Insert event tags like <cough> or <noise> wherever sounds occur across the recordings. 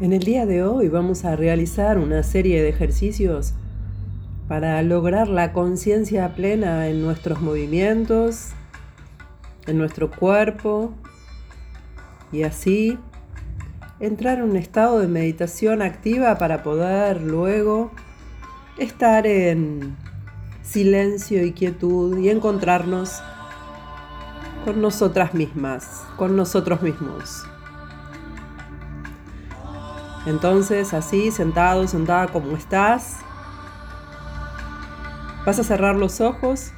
En el día de hoy vamos a realizar una serie de ejercicios para lograr la conciencia plena en nuestros movimientos, en nuestro cuerpo y así entrar en un estado de meditación activa para poder luego estar en silencio y quietud y encontrarnos con nosotras mismas, con nosotros mismos. Entonces, así, sentado, sentada como estás, vas a cerrar los ojos,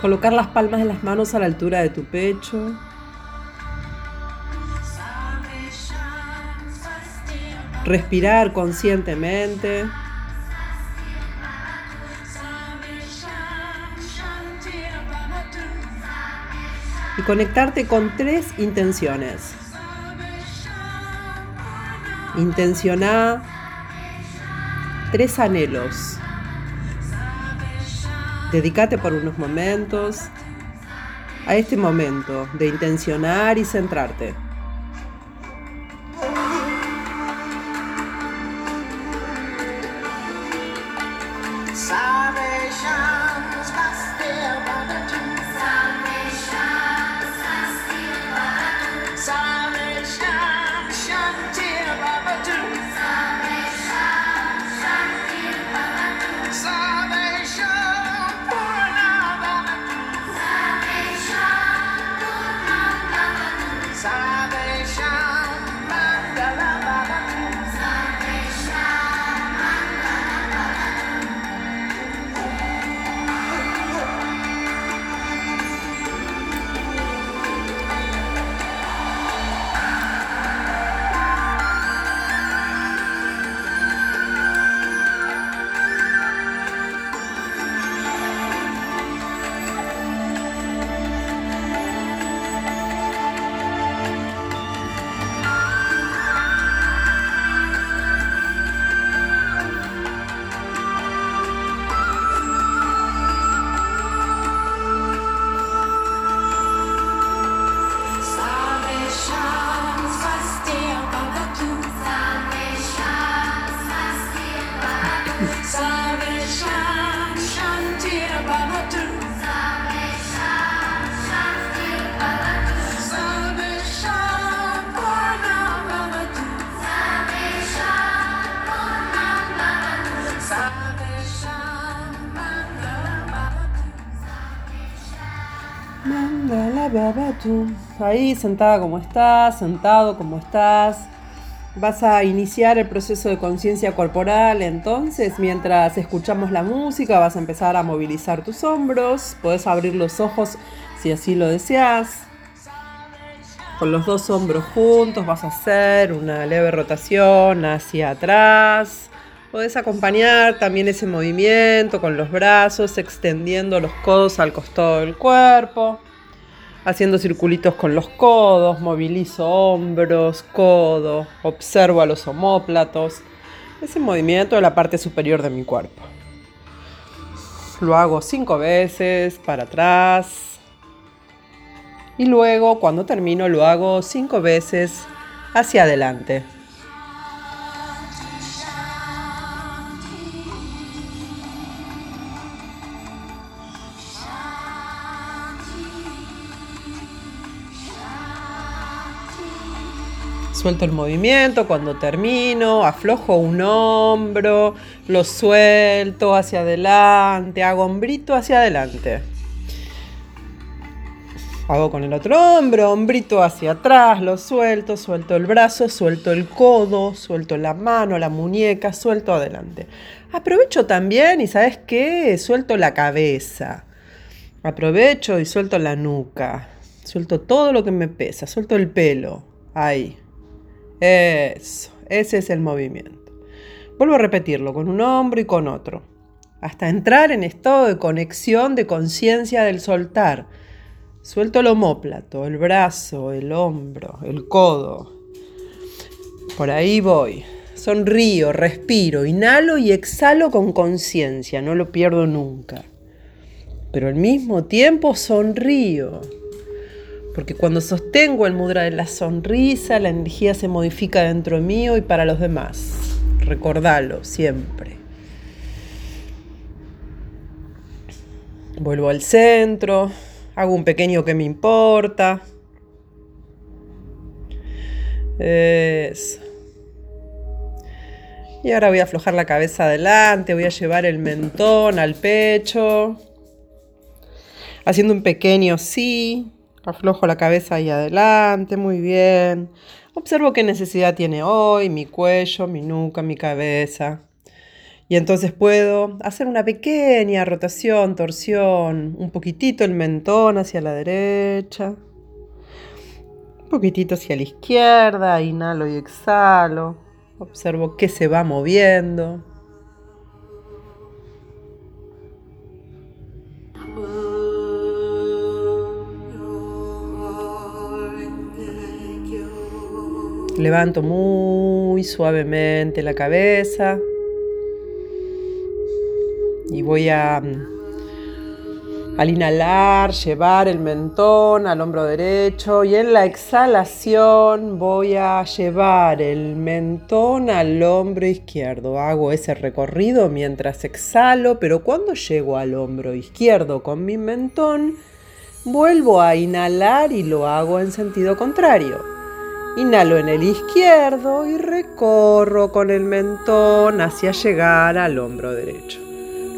colocar las palmas de las manos a la altura de tu pecho. Respirar conscientemente. Y conectarte con tres intenciones. Intenciona tres anhelos. Dedícate por unos momentos a este momento de intencionar y centrarte. Ahí sentada como estás, sentado como estás. Vas a iniciar el proceso de conciencia corporal, entonces mientras escuchamos la música vas a empezar a movilizar tus hombros, puedes abrir los ojos si así lo deseas. Con los dos hombros juntos vas a hacer una leve rotación hacia atrás. Puedes acompañar también ese movimiento con los brazos, extendiendo los codos al costado del cuerpo haciendo circulitos con los codos, movilizo hombros, codo, observo a los homóplatos, ese movimiento de la parte superior de mi cuerpo. Lo hago cinco veces para atrás y luego cuando termino lo hago cinco veces hacia adelante. Suelto el movimiento cuando termino, aflojo un hombro, lo suelto hacia adelante, hago hombrito hacia adelante. Hago con el otro hombro, hombrito hacia atrás, lo suelto, suelto el brazo, suelto el codo, suelto la mano, la muñeca, suelto adelante. Aprovecho también y sabes qué, suelto la cabeza. Aprovecho y suelto la nuca. Suelto todo lo que me pesa, suelto el pelo. Ahí. Eso, ese es el movimiento. Vuelvo a repetirlo con un hombro y con otro, hasta entrar en estado de conexión de conciencia del soltar. Suelto el homóplato, el brazo, el hombro, el codo. Por ahí voy. Sonrío, respiro, inhalo y exhalo con conciencia, no lo pierdo nunca. Pero al mismo tiempo sonrío. Porque cuando sostengo el mudra de la sonrisa, la energía se modifica dentro mío y para los demás. Recordalo siempre. Vuelvo al centro, hago un pequeño que me importa. Eso. Y ahora voy a aflojar la cabeza adelante, voy a llevar el mentón al pecho. Haciendo un pequeño sí. Aflojo la cabeza ahí adelante, muy bien. Observo qué necesidad tiene hoy mi cuello, mi nuca, mi cabeza. Y entonces puedo hacer una pequeña rotación, torsión, un poquitito el mentón hacia la derecha, un poquitito hacia la izquierda, inhalo y exhalo. Observo qué se va moviendo. Levanto muy suavemente la cabeza y voy a, al inhalar, llevar el mentón al hombro derecho y en la exhalación voy a llevar el mentón al hombro izquierdo. Hago ese recorrido mientras exhalo, pero cuando llego al hombro izquierdo con mi mentón, vuelvo a inhalar y lo hago en sentido contrario. Inhalo en el izquierdo y recorro con el mentón hacia llegar al hombro derecho.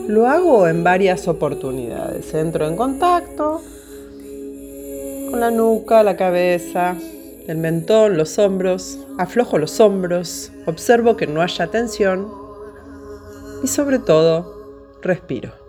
Lo hago en varias oportunidades. Entro en contacto con la nuca, la cabeza, el mentón, los hombros. Aflojo los hombros, observo que no haya tensión y sobre todo respiro.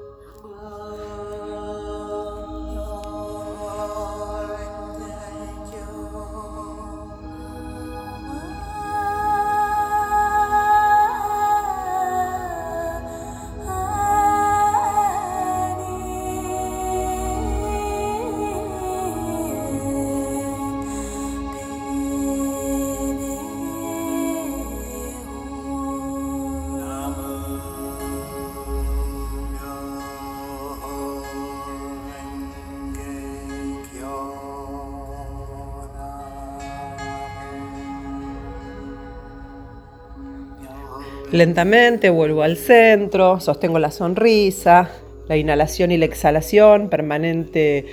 Lentamente vuelvo al centro, sostengo la sonrisa, la inhalación y la exhalación permanente,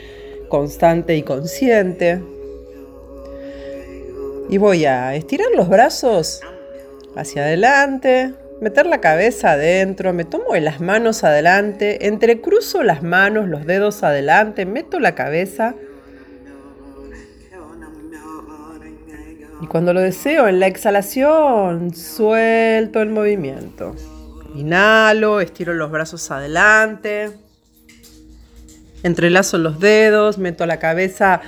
constante y consciente. Y voy a estirar los brazos hacia adelante, meter la cabeza adentro, me tomo las manos adelante, entrecruzo las manos, los dedos adelante, meto la cabeza Y cuando lo deseo, en la exhalación, suelto el movimiento. Inhalo, estiro los brazos adelante. Entrelazo los dedos, meto la cabeza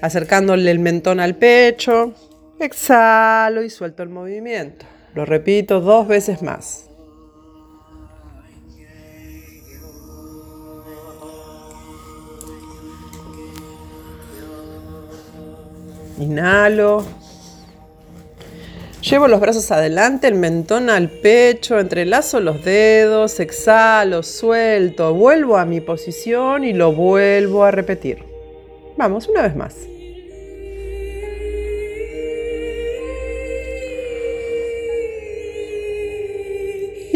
acercándole el mentón al pecho. Exhalo y suelto el movimiento. Lo repito dos veces más. Inhalo, Llevo los brazos adelante, el mentón al pecho, entrelazo los dedos, exhalo, suelto, vuelvo a mi posición y lo vuelvo a repetir. Vamos, una vez más.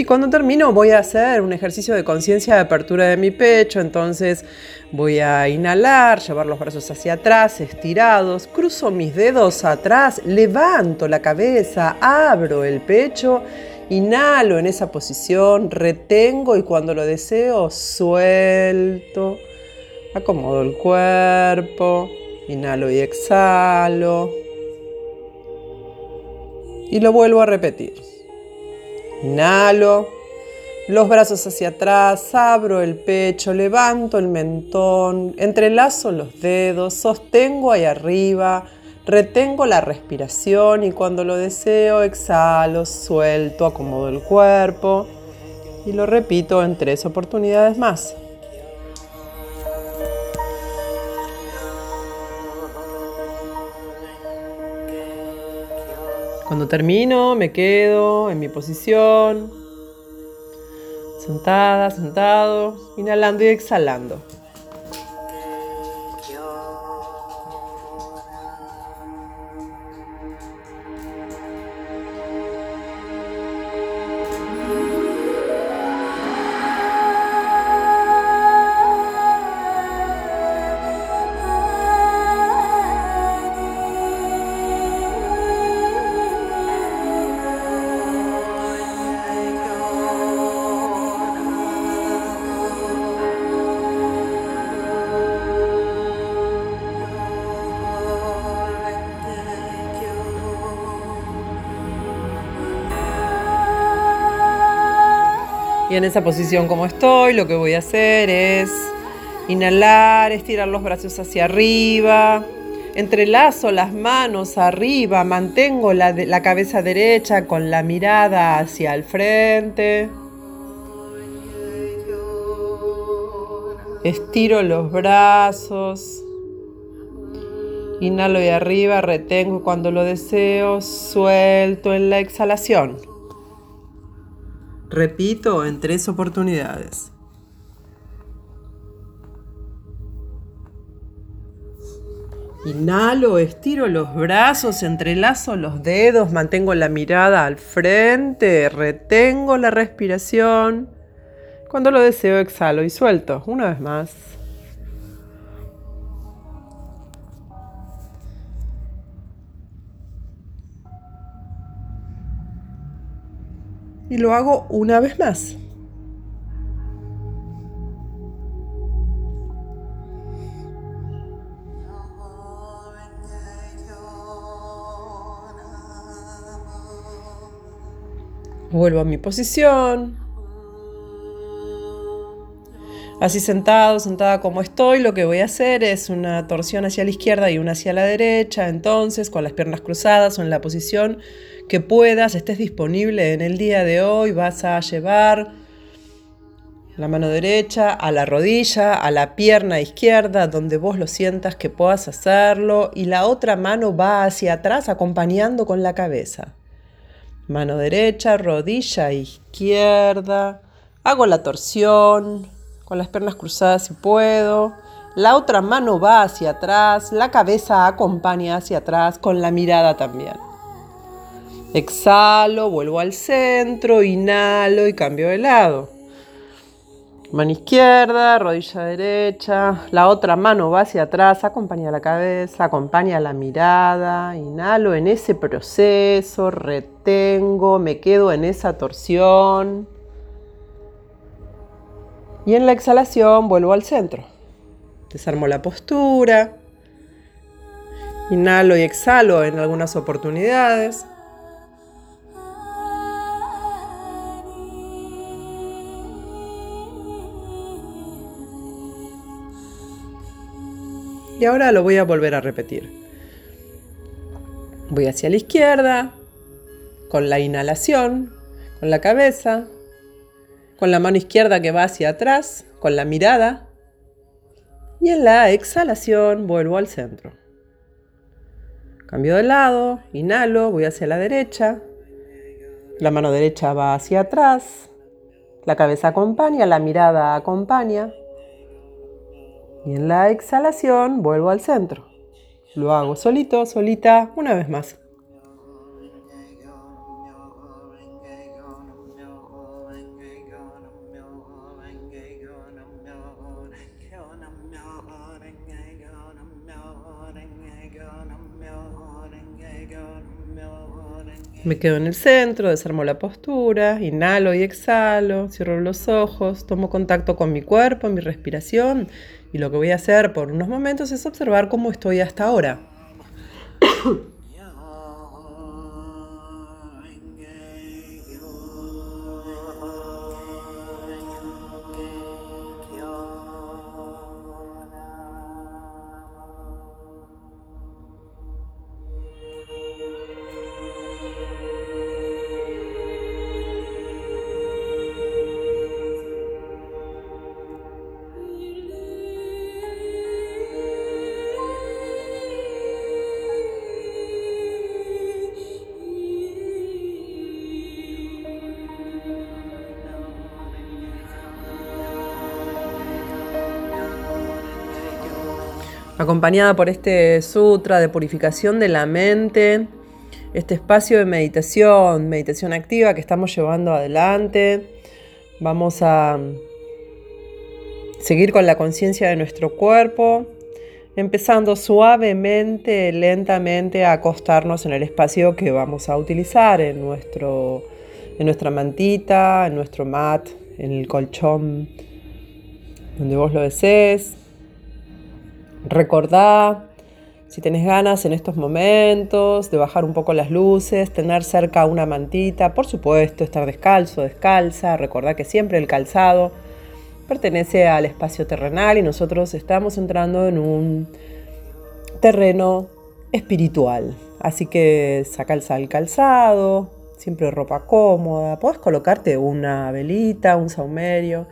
Y cuando termino voy a hacer un ejercicio de conciencia de apertura de mi pecho, entonces voy a inhalar, llevar los brazos hacia atrás, estirados, cruzo mis dedos atrás, levanto la cabeza, abro el pecho, inhalo en esa posición, retengo y cuando lo deseo suelto, acomodo el cuerpo, inhalo y exhalo y lo vuelvo a repetir. Inhalo, los brazos hacia atrás, abro el pecho, levanto el mentón, entrelazo los dedos, sostengo ahí arriba, retengo la respiración y cuando lo deseo exhalo, suelto, acomodo el cuerpo y lo repito en tres oportunidades más. Cuando termino, me quedo en mi posición, sentada, sentado, inhalando y exhalando. En esa posición como estoy, lo que voy a hacer es inhalar, estirar los brazos hacia arriba, entrelazo las manos arriba, mantengo la, la cabeza derecha con la mirada hacia el frente. Estiro los brazos. Inhalo y arriba, retengo cuando lo deseo, suelto en la exhalación. Repito en tres oportunidades. Inhalo, estiro los brazos, entrelazo los dedos, mantengo la mirada al frente, retengo la respiración. Cuando lo deseo, exhalo y suelto. Una vez más. Y lo hago una vez más. Vuelvo a mi posición. Así sentado, sentada como estoy, lo que voy a hacer es una torsión hacia la izquierda y una hacia la derecha. Entonces, con las piernas cruzadas o en la posición que puedas, estés disponible en el día de hoy, vas a llevar la mano derecha a la rodilla, a la pierna izquierda, donde vos lo sientas que puedas hacerlo, y la otra mano va hacia atrás acompañando con la cabeza. Mano derecha, rodilla izquierda. Hago la torsión con las piernas cruzadas si puedo. La otra mano va hacia atrás, la cabeza acompaña hacia atrás con la mirada también. Exhalo, vuelvo al centro, inhalo y cambio de lado. Mano izquierda, rodilla derecha, la otra mano va hacia atrás, acompaña la cabeza, acompaña la mirada, inhalo en ese proceso, retengo, me quedo en esa torsión. Y en la exhalación vuelvo al centro. Desarmo la postura. Inhalo y exhalo en algunas oportunidades. Ahora lo voy a volver a repetir. Voy hacia la izquierda, con la inhalación, con la cabeza, con la mano izquierda que va hacia atrás, con la mirada. Y en la exhalación vuelvo al centro. Cambio de lado, inhalo, voy hacia la derecha. La mano derecha va hacia atrás. La cabeza acompaña, la mirada acompaña. Y en la exhalación vuelvo al centro. Lo hago solito, solita, una vez más. Me quedo en el centro, desarmo la postura, inhalo y exhalo, cierro los ojos, tomo contacto con mi cuerpo, mi respiración y lo que voy a hacer por unos momentos es observar cómo estoy hasta ahora. <coughs> acompañada por este sutra de purificación de la mente, este espacio de meditación, meditación activa que estamos llevando adelante. Vamos a seguir con la conciencia de nuestro cuerpo, empezando suavemente, lentamente a acostarnos en el espacio que vamos a utilizar, en, nuestro, en nuestra mantita, en nuestro mat, en el colchón, donde vos lo desees. Recordá Si tenés ganas en estos momentos de bajar un poco las luces, tener cerca una mantita, por supuesto, estar descalzo, descalza, recordar que siempre el calzado pertenece al espacio terrenal y nosotros estamos entrando en un terreno espiritual. Así que saca el calzado, siempre ropa cómoda, puedes colocarte una velita, un saumerio.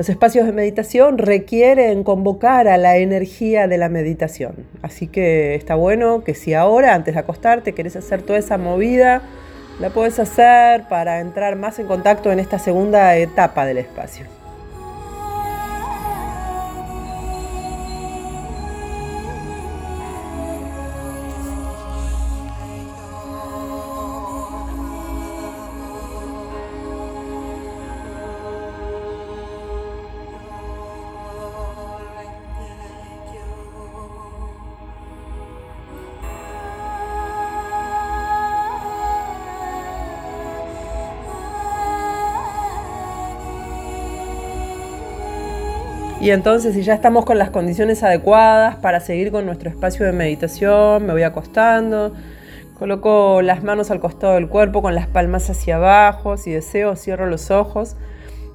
Los espacios de meditación requieren convocar a la energía de la meditación. Así que está bueno que si ahora, antes de acostarte, querés hacer toda esa movida, la puedes hacer para entrar más en contacto en esta segunda etapa del espacio. Y entonces si ya estamos con las condiciones adecuadas para seguir con nuestro espacio de meditación, me voy acostando, coloco las manos al costado del cuerpo con las palmas hacia abajo, si deseo cierro los ojos,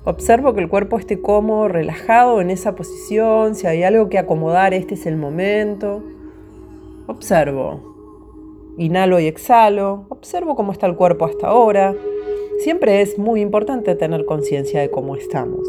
observo que el cuerpo esté cómodo, relajado en esa posición, si hay algo que acomodar, este es el momento. Observo. Inhalo y exhalo, observo cómo está el cuerpo hasta ahora. Siempre es muy importante tener conciencia de cómo estamos.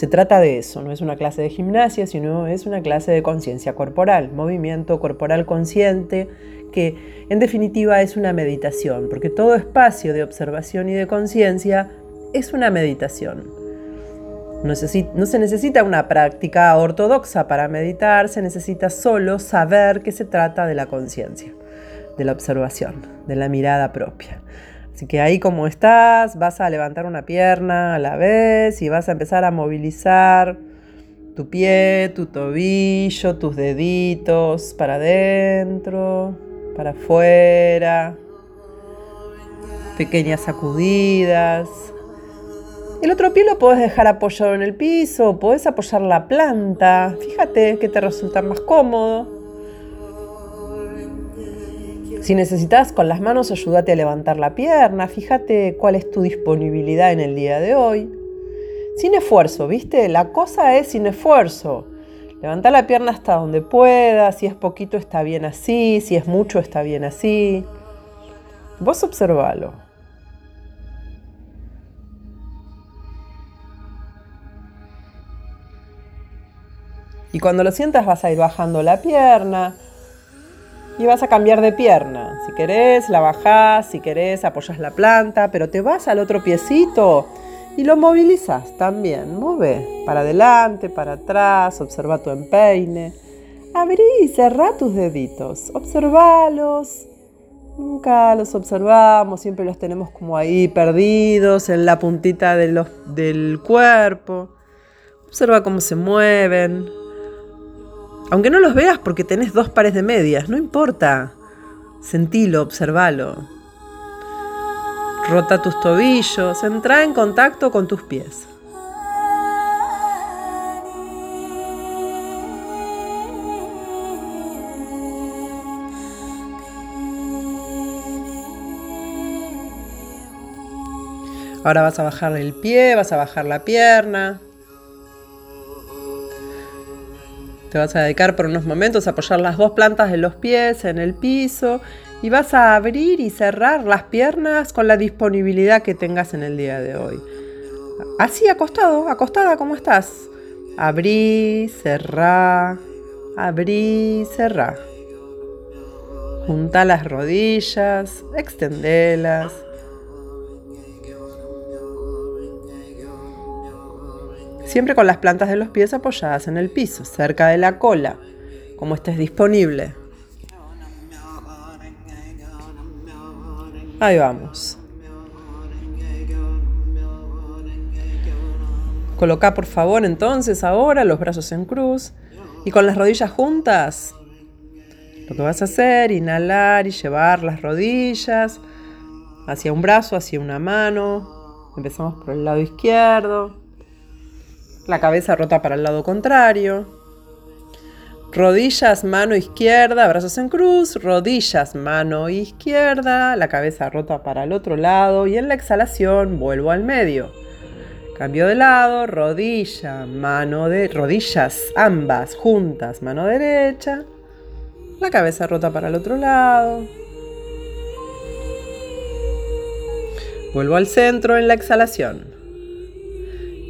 Se trata de eso, no es una clase de gimnasia, sino es una clase de conciencia corporal, movimiento corporal consciente, que en definitiva es una meditación, porque todo espacio de observación y de conciencia es una meditación. No, se necesita una práctica ortodoxa para meditar, se necesita solo saber que se trata de la conciencia, de la observación, de la mirada propia. Así que ahí como estás, vas a levantar una pierna a la vez y vas a empezar a movilizar tu pie, tu tobillo, tus deditos para adentro, para afuera. Pequeñas sacudidas. El otro pie lo puedes dejar apoyado en el piso, puedes apoyar la planta. Fíjate que te resulta más cómodo. Si necesitas con las manos, ayúdate a levantar la pierna, fíjate cuál es tu disponibilidad en el día de hoy. Sin esfuerzo, ¿viste? La cosa es sin esfuerzo. Levanta la pierna hasta donde puedas, si es poquito está bien así, si es mucho está bien así. Vos observalo. Y cuando lo sientas vas a ir bajando la pierna, y vas a cambiar de pierna. Si querés, la bajás, si querés, apoyas la planta, pero te vas al otro piecito y lo movilizas también. Mueve para adelante, para atrás, observa tu empeine. Abrí y cerrá tus deditos, observalos. Nunca los observamos, siempre los tenemos como ahí perdidos en la puntita del cuerpo. Observa cómo se mueven, aunque no los veas porque tenés dos pares de medias, no importa. Sentilo, observalo. Rota tus tobillos, entra en contacto con tus pies. Ahora vas a bajar el pie, vas a bajar la pierna. Te vas a dedicar por unos momentos a apoyar las dos plantas de los pies en el piso y vas a abrir y cerrar las piernas con la disponibilidad que tengas en el día de hoy. Así acostado, acostada como estás. Abrí, cerrá, abrí, cerrá. Junta las rodillas, extendelas. Siempre con las plantas de los pies apoyadas en el piso, cerca de la cola, como estés disponible. Ahí vamos. Coloca por favor entonces ahora los brazos en cruz y con las rodillas juntas. Lo que vas a hacer, inhalar y llevar las rodillas hacia un brazo, hacia una mano, Empezamos por el lado izquierdo. La cabeza rota para el lado contrario. Rodillas, mano izquierda, brazos en cruz, rodillas, mano izquierda, la cabeza rota para el otro lado y en la exhalación vuelvo al medio. Cambio de lado, rodilla, mano de rodillas ambas juntas, mano derecha. La cabeza rota para el otro lado. Vuelvo al centro en la exhalación.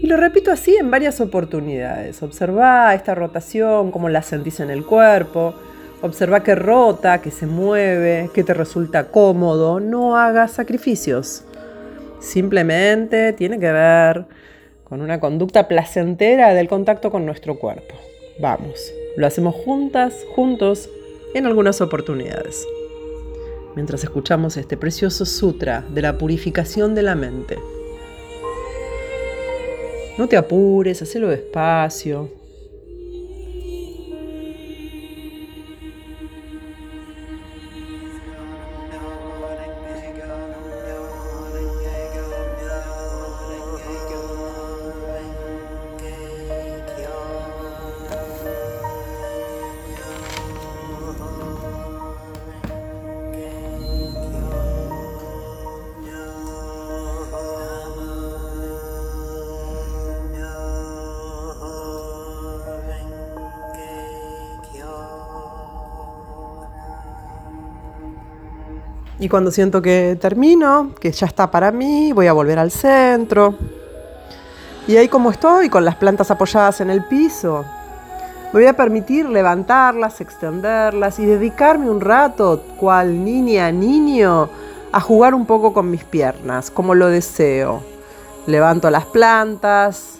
Y lo repito así en varias oportunidades. Observa esta rotación, cómo la sentís en el cuerpo. Observa que rota, que se mueve, que te resulta cómodo. No hagas sacrificios. Simplemente tiene que ver con una conducta placentera del contacto con nuestro cuerpo. Vamos, lo hacemos juntas, juntos, en algunas oportunidades. Mientras escuchamos este precioso sutra de la purificación de la mente. No te apures, hacelo despacio. Y cuando siento que termino, que ya está para mí, voy a volver al centro. Y ahí como estoy, con las plantas apoyadas en el piso, me voy a permitir levantarlas, extenderlas y dedicarme un rato, cual niña, niño, a jugar un poco con mis piernas, como lo deseo. Levanto las plantas,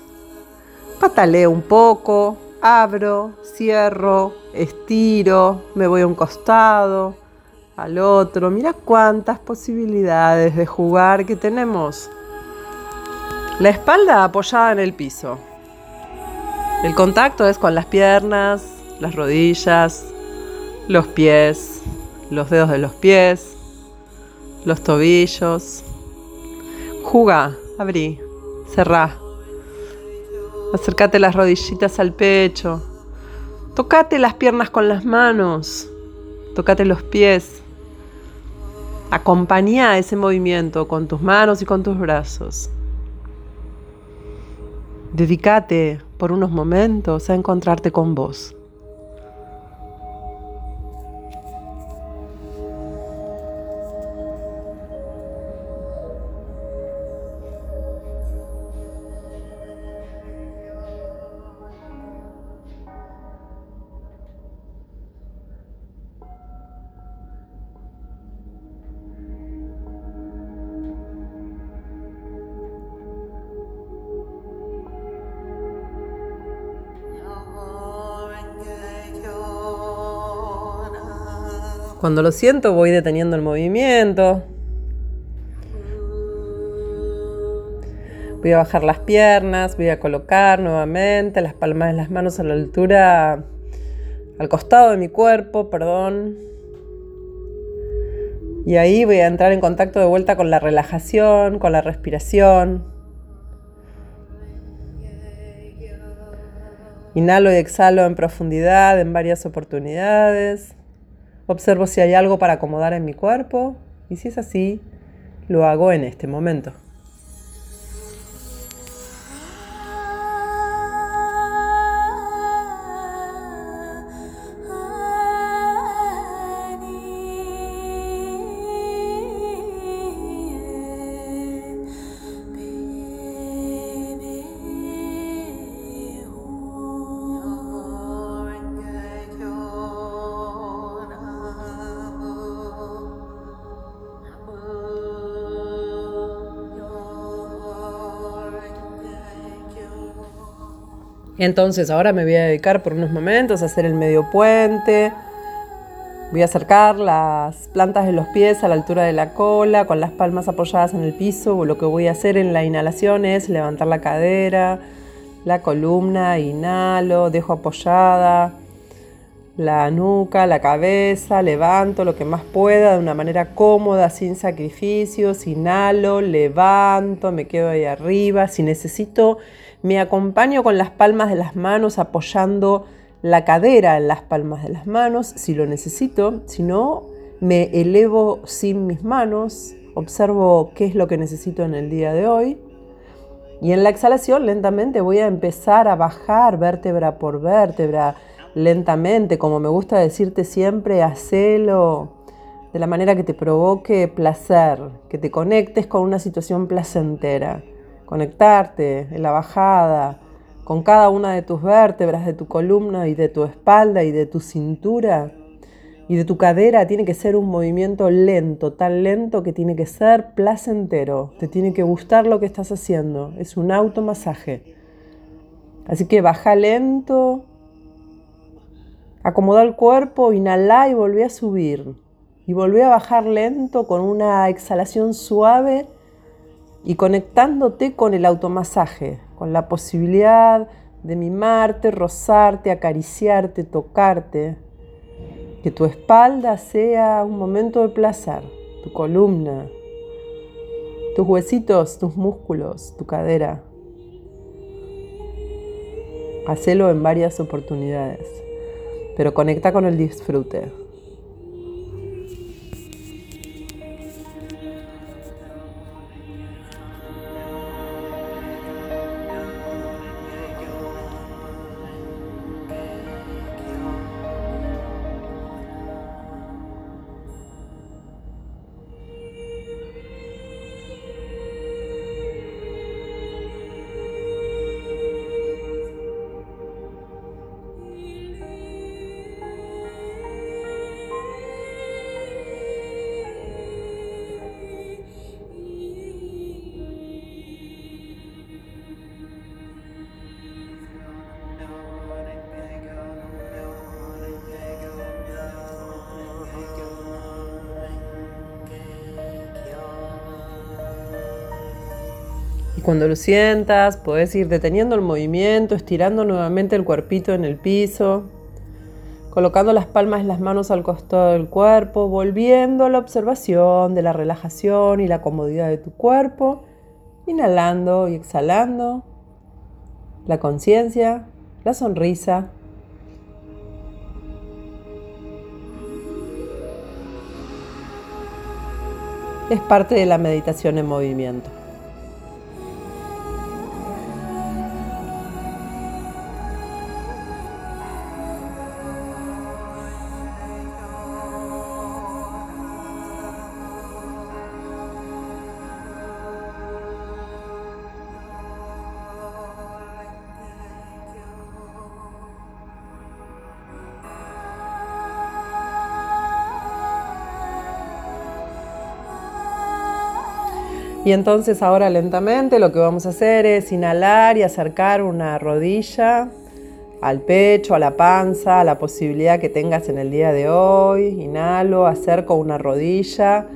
pataleo un poco, abro, cierro, estiro, me voy a un costado al otro. Mira cuántas posibilidades de jugar que tenemos. La espalda apoyada en el piso. El contacto es con las piernas, las rodillas, los pies, los dedos de los pies, los tobillos. Juga, abrí, cerrá. Acércate las rodillitas al pecho. Tocate las piernas con las manos. Tocate los pies. Acompaña ese movimiento con tus manos y con tus brazos. Dedícate por unos momentos a encontrarte con vos. Cuando lo siento voy deteniendo el movimiento. Voy a bajar las piernas, voy a colocar nuevamente las palmas de las manos a la altura, al costado de mi cuerpo, perdón. Y ahí voy a entrar en contacto de vuelta con la relajación, con la respiración. Inhalo y exhalo en profundidad en varias oportunidades. Observo si hay algo para acomodar en mi cuerpo y si es así, lo hago en este momento. Entonces ahora me voy a dedicar por unos momentos a hacer el medio puente. Voy a acercar las plantas de los pies a la altura de la cola, con las palmas apoyadas en el piso. Lo que voy a hacer en la inhalación es levantar la cadera, la columna, inhalo, dejo apoyada la nuca, la cabeza, levanto lo que más pueda de una manera cómoda, sin sacrificios, inhalo, levanto, me quedo ahí arriba. Si necesito, me acompaño con las palmas de las manos apoyando la cadera en las palmas de las manos, si lo necesito. Si no, me elevo sin mis manos, observo qué es lo que necesito en el día de hoy. Y en la exhalación lentamente voy a empezar a bajar vértebra por vértebra lentamente, como me gusta decirte siempre, hacelo de la manera que te provoque placer, que te conectes con una situación placentera. Conectarte en la bajada con cada una de tus vértebras, de tu columna y de tu espalda y de tu cintura y de tu cadera tiene que ser un movimiento lento, tan lento que tiene que ser placentero. Te tiene que gustar lo que estás haciendo. Es un automasaje. Así que baja lento, Acomoda el cuerpo, inhala y volví a subir. Y volví a bajar lento con una exhalación suave y conectándote con el automasaje, con la posibilidad de mimarte, rozarte, acariciarte, tocarte. Que tu espalda sea un momento de placer, tu columna, tus huesitos, tus músculos, tu cadera. Hacelo en varias oportunidades pero conecta con el disfrute. Cuando lo sientas, puedes ir deteniendo el movimiento, estirando nuevamente el cuerpito en el piso, colocando las palmas de las manos al costado del cuerpo, volviendo a la observación de la relajación y la comodidad de tu cuerpo, inhalando y exhalando, la conciencia, la sonrisa. Es parte de la meditación en movimiento. Y entonces ahora lentamente lo que vamos a hacer es inhalar y acercar una rodilla al pecho, a la panza, a la posibilidad que tengas en el día de hoy. Inhalo, acerco una rodilla,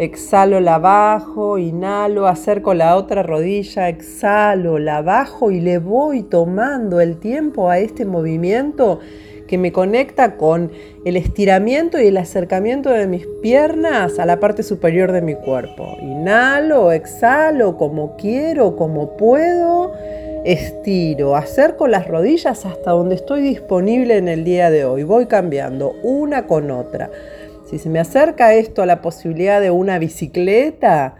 exhalo, la bajo, inhalo, acerco la otra rodilla, exhalo, la bajo y le voy tomando el tiempo a este movimiento que me conecta con el estiramiento y el acercamiento de mis piernas a la parte superior de mi cuerpo. Inhalo, exhalo como quiero, como puedo. Estiro, acerco las rodillas hasta donde estoy disponible en el día de hoy. Voy cambiando una con otra. Si se me acerca esto a la posibilidad de una bicicleta,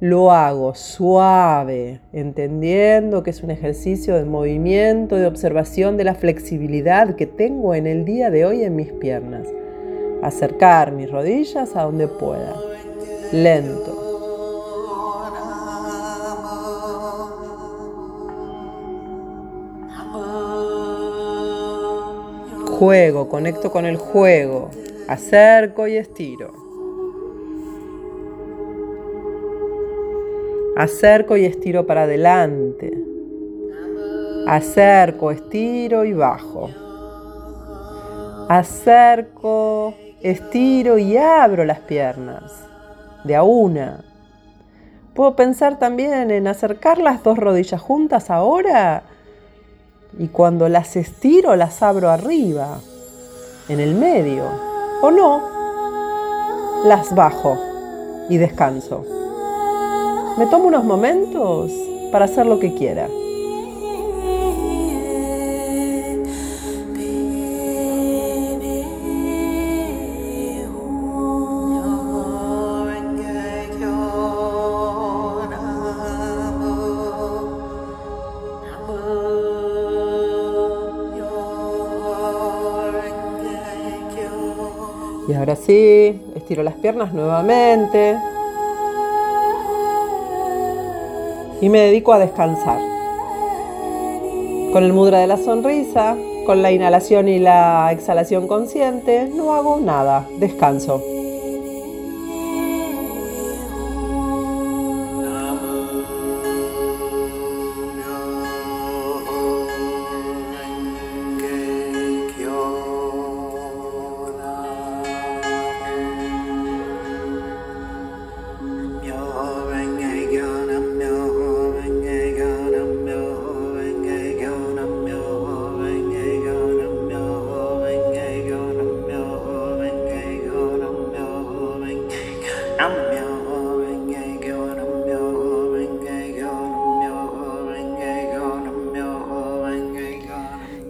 lo hago suave, entendiendo que es un ejercicio de movimiento, de observación de la flexibilidad que tengo en el día de hoy en mis piernas. Acercar mis rodillas a donde pueda. Lento. Juego, conecto con el juego. Acerco y estiro. Acerco y estiro para adelante. Acerco, estiro y bajo. Acerco, estiro y abro las piernas. De a una. Puedo pensar también en acercar las dos rodillas juntas ahora y cuando las estiro las abro arriba. en el medio. O no, las bajo y descanso. Me tomo unos momentos para hacer lo que quiera. Y ahora sí, estiro las piernas nuevamente. Y me dedico a descansar. Con el mudra de la sonrisa, con la inhalación y la exhalación consciente, no hago nada, descanso.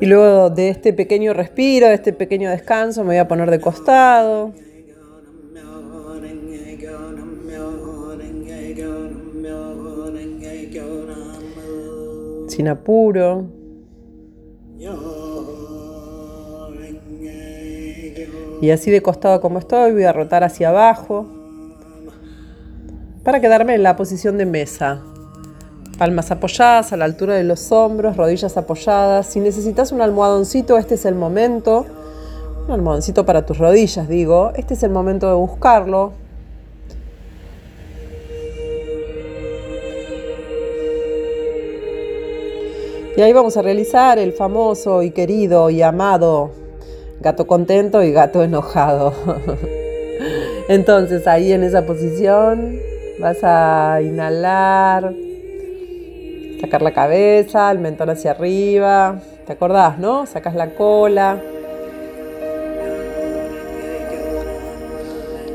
Y luego de este pequeño respiro, de este pequeño descanso, me voy a poner de costado. Sin apuro. Y así de costado como estoy, voy a rotar hacia abajo para quedarme en la posición de mesa. Palmas apoyadas a la altura de los hombros, rodillas apoyadas. Si necesitas un almohadoncito, este es el momento. Un almohadoncito para tus rodillas, digo. Este es el momento de buscarlo. Y ahí vamos a realizar el famoso y querido y amado gato contento y gato enojado. <laughs> Entonces ahí en esa posición vas a inhalar Sacar la cabeza, el mentón hacia arriba. ¿Te acordás, no? Sacas la cola.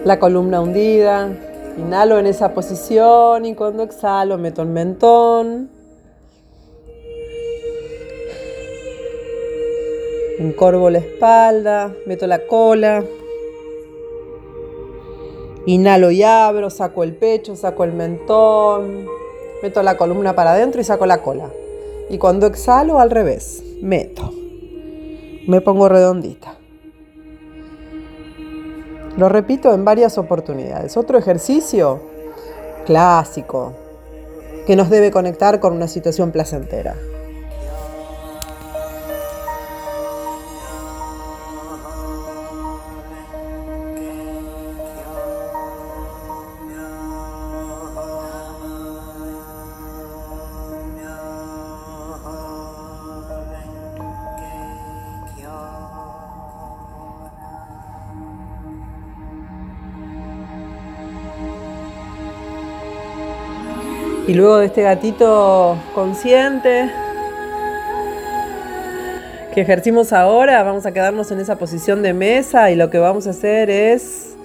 La columna hundida. Inhalo en esa posición y cuando exhalo meto el mentón. Encorvo la espalda, meto la cola. Inhalo y abro, saco el pecho, saco el mentón. Meto la columna para adentro y saco la cola. Y cuando exhalo, al revés. Meto. Me pongo redondita. Lo repito en varias oportunidades. Otro ejercicio clásico que nos debe conectar con una situación placentera. Luego de este gatito consciente que ejercimos ahora, vamos a quedarnos en esa posición de mesa y lo que vamos a hacer es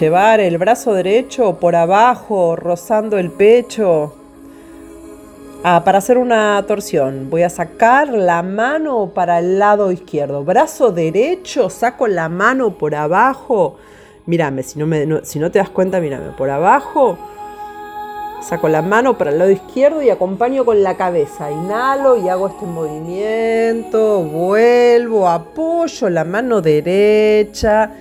llevar el brazo derecho por abajo, rozando el pecho, ah, para hacer una torsión. Voy a sacar la mano para el lado izquierdo. Brazo derecho, saco la mano por abajo. Mírame, si no, me, si no te das cuenta, mírame, por abajo Saco la mano para el lado izquierdo y acompaño con la cabeza. Inhalo y hago este movimiento. Vuelvo, apoyo la mano derecha.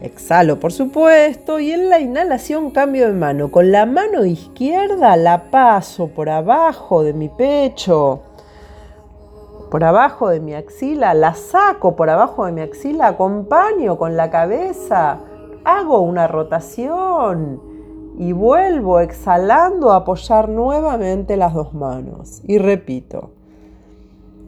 Exhalo, por supuesto. Y en la inhalación cambio de mano. Con la mano izquierda la paso por abajo de mi pecho. Por abajo de mi axila. La saco por abajo de mi axila. Acompaño con la cabeza. Hago una rotación y vuelvo exhalando a apoyar nuevamente las dos manos. Y repito,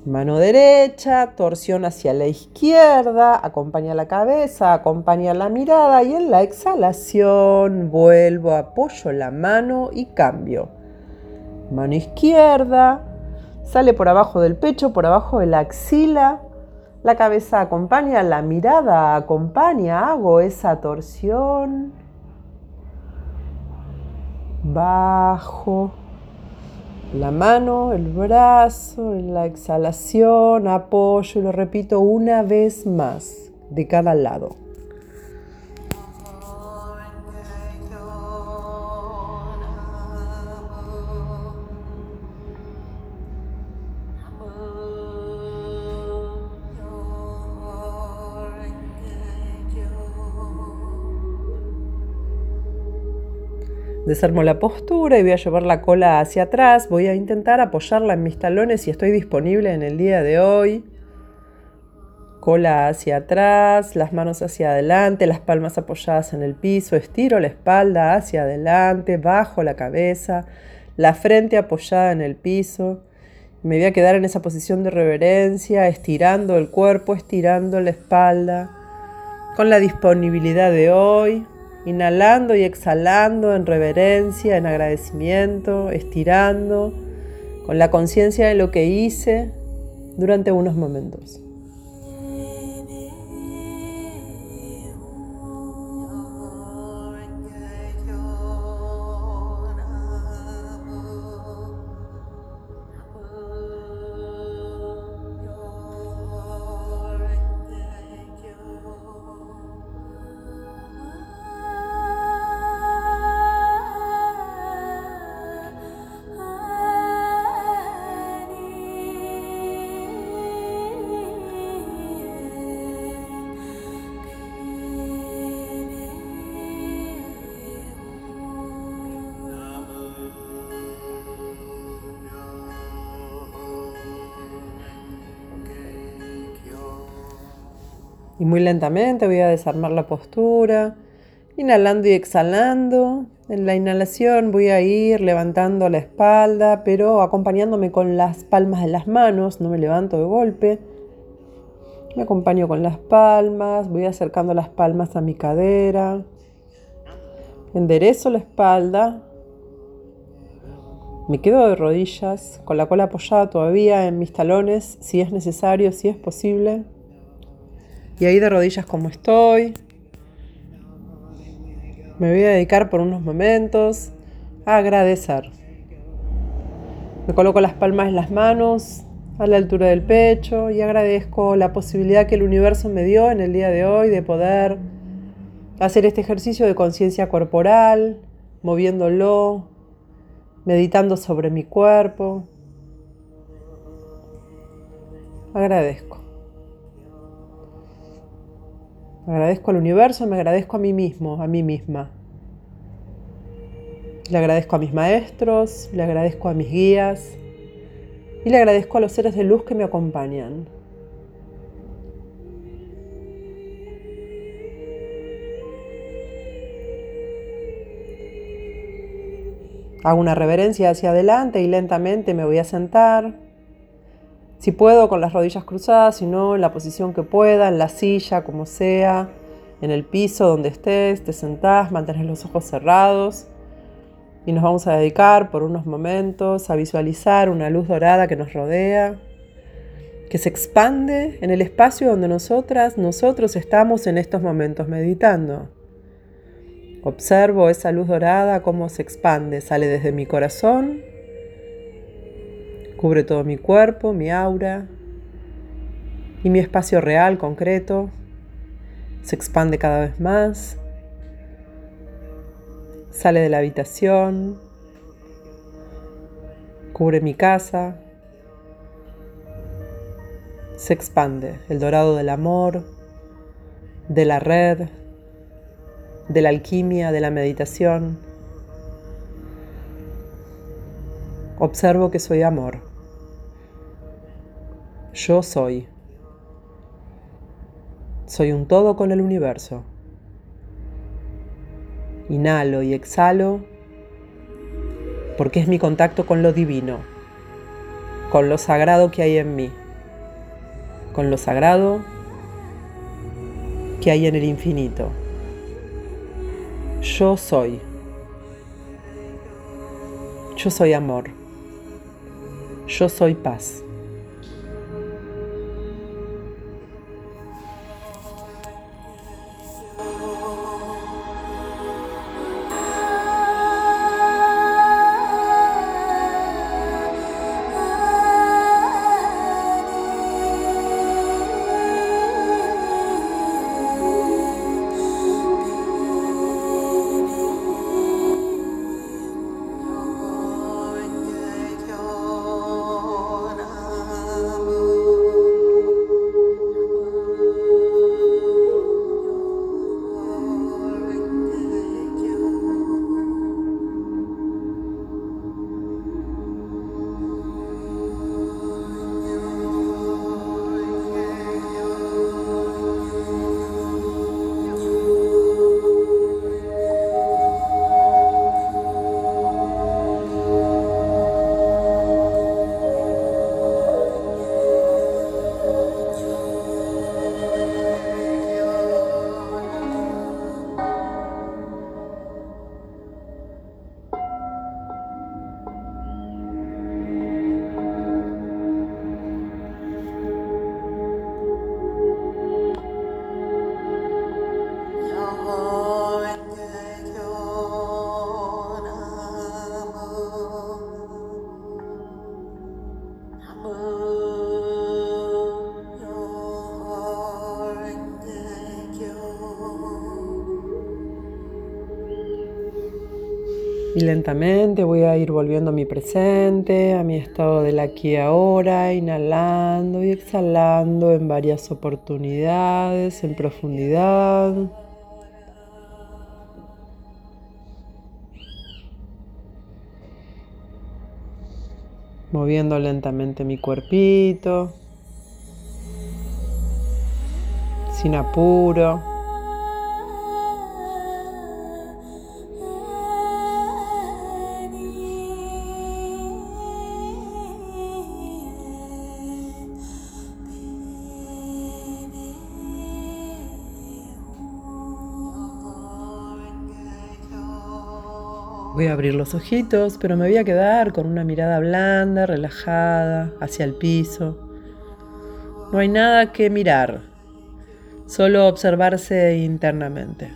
mano derecha, torsión hacia la izquierda, acompaña la cabeza, acompaña la mirada y en la exhalación vuelvo, apoyo la mano y cambio. Mano izquierda, sale por abajo del pecho, por abajo de la axila, La cabeza acompaña, la mirada acompaña, hago esa torsión. Bajo la mano, el brazo, en la exhalación, apoyo, lo repito una vez más de cada lado. Desarmo la postura y voy a llevar la cola hacia atrás. Voy a intentar apoyarla en mis talones si estoy disponible en el día de hoy. Cola hacia atrás, las manos hacia adelante, las palmas apoyadas en el piso. Estiro la espalda hacia adelante, bajo la cabeza, la frente apoyada en el piso. Me voy a quedar en esa posición de reverencia, estirando el cuerpo, estirando la espalda, con la disponibilidad de hoy. Inhalando y exhalando en reverencia, en agradecimiento, estirando, con la conciencia de lo que hice durante unos momentos. Muy lentamente voy a desarmar la postura, inhalando y exhalando. En la inhalación voy a ir levantando la espalda, pero acompañándome con las palmas de las manos, no me levanto de golpe. Me acompaño con las palmas, voy acercando las palmas a mi cadera. Enderezo la espalda. Me quedo de rodillas, con la cola apoyada todavía en mis talones, si es necesario, si es posible. Y ahí de rodillas como estoy. Me voy a dedicar por unos momentos a agradecer. Me coloco las palmas en las manos a la altura del pecho y agradezco la posibilidad que el universo me dio en el día de hoy de poder hacer este ejercicio de conciencia corporal, moviéndolo, meditando sobre mi cuerpo. Agradezco. Me agradezco al universo, me agradezco a mí mismo, a mí misma. Le agradezco a mis maestros, le agradezco a mis guías y le agradezco a los seres de luz que me acompañan. Hago una reverencia hacia adelante y lentamente me voy a sentar. Si puedo, con las rodillas cruzadas, si no, en la posición que pueda, en la silla, como sea, en el piso, donde estés, te sentás, mantienes los ojos cerrados y nos vamos a dedicar por unos momentos a visualizar una luz dorada que nos rodea, que se expande en el espacio donde nosotras, nosotros estamos en estos momentos meditando. Observo esa luz dorada cómo se expande, sale desde mi corazón Cubre todo mi cuerpo, mi aura y mi espacio real, concreto. Se expande cada vez más. Sale de la habitación. Cubre mi casa. Se expande el dorado del amor, de la red, de la alquimia, de la meditación. Observo que soy amor. Yo soy. Soy un todo con el universo. Inhalo y exhalo porque es mi contacto con lo divino, con lo sagrado que hay en mí, con lo sagrado que hay en el infinito. Yo soy. Yo soy amor. Yo soy paz. Y lentamente voy a ir volviendo a mi presente, a mi estado del aquí y ahora, inhalando y exhalando en varias oportunidades, en profundidad. Moviendo lentamente mi cuerpito, sin apuro. Voy a abrir los ojitos, pero me voy a quedar con una mirada blanda, relajada, hacia el piso. No hay nada que mirar, solo observarse internamente.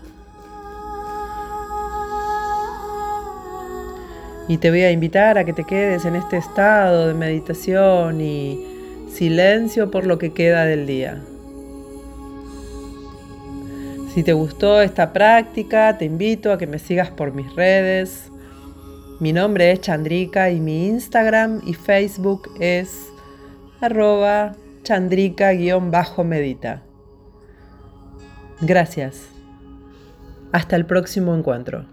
Y te voy a invitar a que te quedes en este estado de meditación y silencio por lo que queda del día. Si te gustó esta práctica, te invito a que me sigas por mis redes. Mi nombre es Chandrika y mi Instagram y Facebook es arroba chandrika-medita. Gracias. Hasta el próximo encuentro.